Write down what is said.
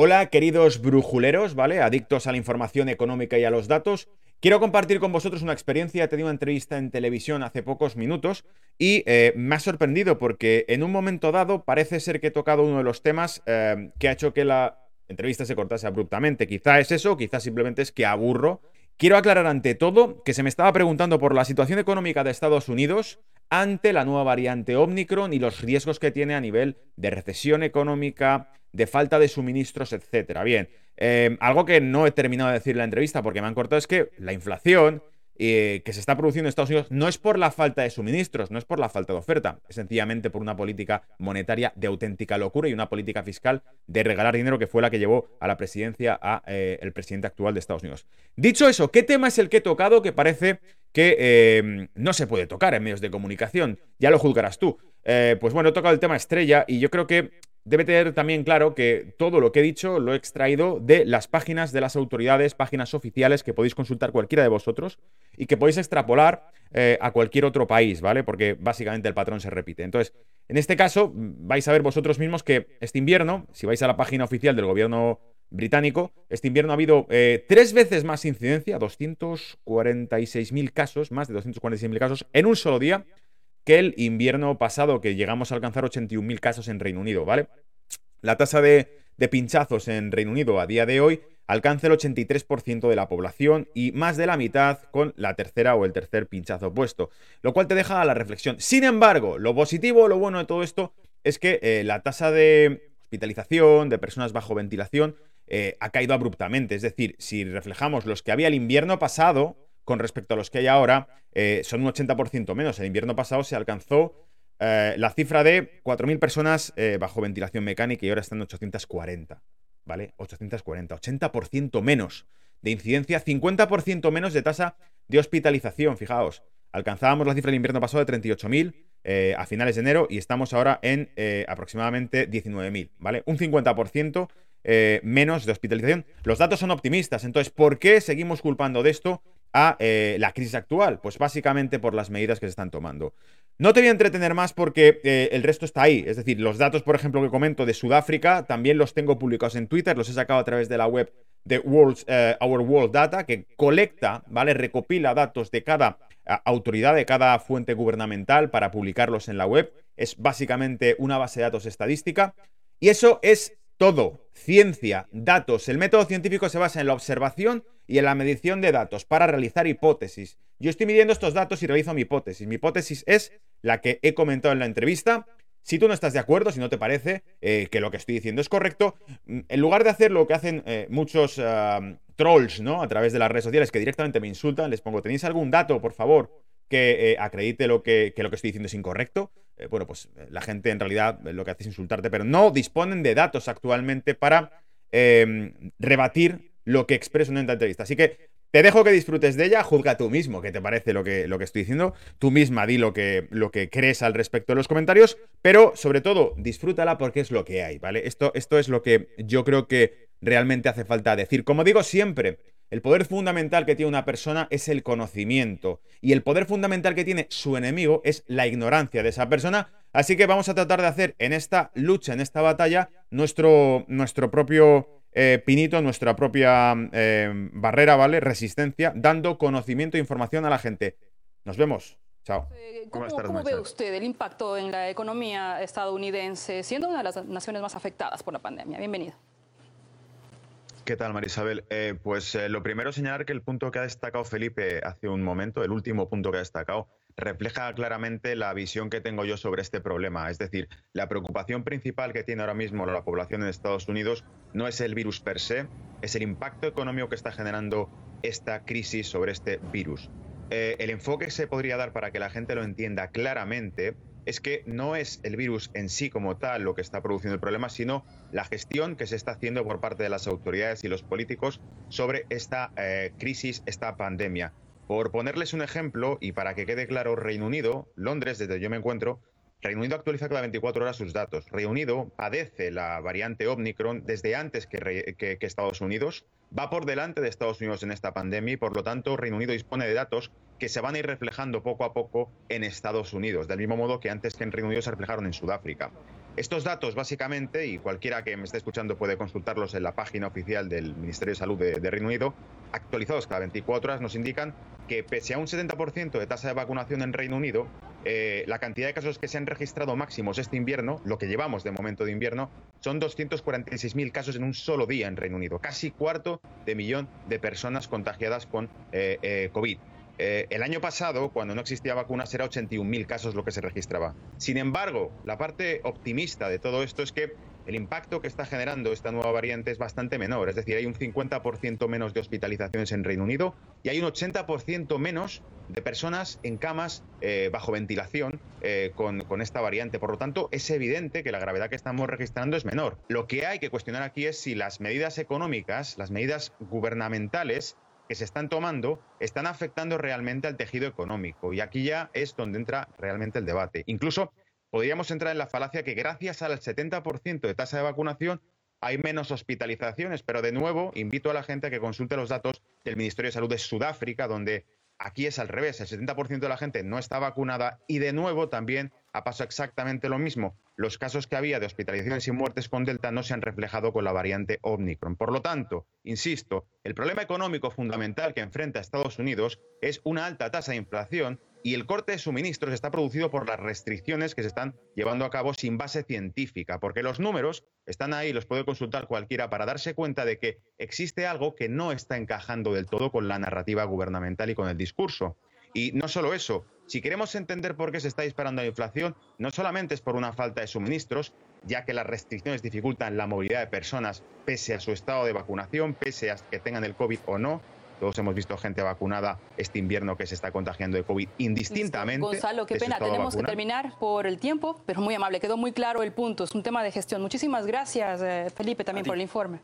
Hola, queridos brujuleros, ¿vale? Adictos a la información económica y a los datos. Quiero compartir con vosotros una experiencia. He tenido una entrevista en televisión hace pocos minutos y eh, me ha sorprendido porque en un momento dado parece ser que he tocado uno de los temas eh, que ha hecho que la entrevista se cortase abruptamente. Quizá es eso, quizá simplemente es que aburro. Quiero aclarar ante todo que se me estaba preguntando por la situación económica de Estados Unidos ante la nueva variante Omicron y los riesgos que tiene a nivel de recesión económica, de falta de suministros, etcétera. Bien, eh, algo que no he terminado de decir en la entrevista porque me han cortado es que la inflación eh, que se está produciendo en Estados Unidos no es por la falta de suministros, no es por la falta de oferta, es sencillamente por una política monetaria de auténtica locura y una política fiscal de regalar dinero que fue la que llevó a la presidencia a eh, el presidente actual de Estados Unidos. Dicho eso, ¿qué tema es el que he tocado que parece que no se puede tocar en medios de comunicación? Ya lo juzgarás tú. pues bueno, he tocado el tema estrella y yo creo que debe tener también claro que todo lo que he dicho lo he extraído de las páginas de las autoridades, páginas oficiales que podéis consultar cualquiera de vosotros y que podéis extrapolar eh, a cualquier otro país, ¿vale? Porque básicamente el patrón se repite. Entonces, en este caso, vais a ver vosotros mismos que este invierno, si vais a la página oficial del gobierno británico, este invierno ha habido eh, tres veces más incidencia, 246.000 casos, más de 246.000 casos en un solo día que el invierno pasado, que llegamos a alcanzar 81.000 casos en Reino Unido, ¿vale? La tasa de, pinchazos en Reino Unido a día de hoy alcanza el 83% de la población y más de la mitad con la tercera o el tercer pinchazo puesto, lo cual te deja a la reflexión. Sin embargo, lo positivo, lo bueno de todo esto es que eh, la tasa de hospitalización, de personas bajo ventilación, eh, ha caído abruptamente. Es decir, si reflejamos los que había el invierno pasado, con respecto a los que hay ahora, eh, son un 80% menos. El invierno pasado se alcanzó eh, la cifra de 4.000 personas bajo ventilación mecánica y ahora están 840. ¿Vale? 840, 80% menos de incidencia, 50% menos de tasa de hospitalización. Fijaos, alcanzábamos la cifra del invierno pasado de 38.000 a finales de enero y estamos ahora en aproximadamente 19.000, ¿vale? Un 50% menos de hospitalización. Los datos son optimistas, entonces, ¿por qué seguimos culpando de esto a eh, la crisis actual? Pues básicamente por las medidas que se están tomando. No te voy a entretener más porque eh, el resto está ahí. Es decir, los datos, por ejemplo, que comento de Sudáfrica, también los tengo publicados en Twitter, los he sacado a través de la web de World, eh, Our World Data, que colecta, ¿vale? Recopila datos de cada autoridad, de cada fuente gubernamental para publicarlos en la web. Es básicamente una base de datos estadística. Y eso es todo. Ciencia, datos. El método científico se basa en la observación y en la medición de datos para realizar hipótesis. Yo estoy midiendo estos datos y realizo mi hipótesis. Mi hipótesis es la que he comentado en la entrevista. Si tú no estás de acuerdo, si no te parece eh, que lo que estoy diciendo es correcto, mm, en lugar de hacer lo que hacen eh, muchos trolls, ¿no? A través de las redes sociales que directamente me insultan, les pongo, ¿tenéis algún dato, por favor, que eh, acredite lo que, lo que estoy diciendo es incorrecto? Bueno, pues la gente en realidad lo que hace es insultarte, pero no disponen de datos actualmente para em, rebatir lo que expreso en una entrevista. Así que te dejo que disfrutes de ella, juzga tú mismo qué te parece lo que, lo que estoy diciendo, tú misma di lo que, lo que crees al respecto de los comentarios, pero sobre todo disfrútala porque es lo que hay, ¿vale? Esto, esto es lo que yo creo que realmente hace falta decir. Como digo siempre, el poder fundamental que tiene una persona es el conocimiento y el poder fundamental que tiene su enemigo es la ignorancia de esa persona. Así que vamos a tratar de hacer en esta lucha, en esta batalla, nuestro, nuestro propio eh, Pinito, nuestra propia eh, barrera, ¿vale? Resistencia, dando conocimiento e información a la gente. Nos vemos. Chao. Eh, ¿Cómo, ¿cómo ve usted el impacto en la economía estadounidense, siendo una de las naciones más afectadas por la pandemia? Bienvenida. ¿Qué tal, Marisabel? pues lo primero señalar que el punto que ha destacado Felipe hace un momento, el último punto que ha destacado, refleja claramente la visión que tengo yo sobre este problema. Es decir, la preocupación principal que tiene ahora mismo la población en Estados Unidos no es el virus per se, es el impacto económico que está generando esta crisis sobre este virus. Eh, el enfoque que se podría dar para que la gente lo entienda claramente es que no es el virus en sí como tal lo que está produciendo el problema, sino la gestión que se está haciendo por parte de las autoridades y los políticos sobre esta eh, crisis, esta pandemia. Por ponerles un ejemplo, y para que quede claro, Reino Unido, Londres, desde donde yo me encuentro, Reino Unido actualiza cada 24 horas sus datos. Reino Unido padece la variante Omicron desde antes que, que, Estados Unidos, va por delante de Estados Unidos en esta pandemia y por lo tanto Reino Unido dispone de datos que se van a ir reflejando poco a poco en Estados Unidos, del mismo modo que antes que en Reino Unido se reflejaron en Sudáfrica. Estos datos, básicamente, y cualquiera que me esté escuchando puede consultarlos en la página oficial del Ministerio de Salud de, Reino Unido, actualizados cada 24 horas, nos indican que pese a un 70% de tasa de vacunación en Reino Unido, eh, la cantidad de casos que se han registrado máximos este invierno, lo que llevamos de momento de invierno, son 246.000 casos en un solo día en Reino Unido, casi cuarto de millón de personas contagiadas con eh, eh, COVID. El año pasado, cuando no existía vacunas, era 81.000 casos lo que se registraba. Sin embargo, la parte optimista de todo esto es que el impacto que está generando esta nueva variante es bastante menor. Es decir, hay un 50% menos de hospitalizaciones en Reino Unido y hay un 80% menos de personas en camas eh, bajo ventilación eh, con, con, esta variante. Por lo tanto, es evidente que la gravedad que estamos registrando es menor. Lo que hay que cuestionar aquí es si las medidas económicas, las medidas gubernamentales, que se están tomando están afectando realmente al tejido económico. Y aquí ya es donde entra realmente el debate. Incluso podríamos entrar en la falacia que gracias al 70% de tasa de vacunación hay menos hospitalizaciones, pero de nuevo invito a la gente a que consulte los datos del Ministerio de Salud de Sudáfrica, donde Aquí es al revés, el 70% de la gente no está vacunada y de nuevo también ha pasado exactamente lo mismo. Los casos que había de hospitalizaciones y muertes con Delta no se han reflejado con la variante Omicron. Por lo tanto, insisto, el problema económico fundamental que enfrenta Estados Unidos es una alta tasa de inflación y el corte de suministros está producido por las restricciones que se están llevando a cabo sin base científica, porque los números están ahí, los puede consultar cualquiera para darse cuenta de que existe algo que no está encajando del todo con la narrativa gubernamental y con el discurso. Y no solo eso, si queremos entender por qué se está disparando la inflación, no solamente es por una falta de suministros, ya que las restricciones dificultan la movilidad de personas pese a su estado de vacunación, pese a que tengan el COVID o no, todos hemos visto gente vacunada este invierno que se está contagiando de COVID indistintamente. Gonzalo, qué pena, tenemos que terminar por el tiempo, pero muy amable, quedó muy claro el punto, es un tema de gestión. Muchísimas gracias, eh, Felipe, también por el informe.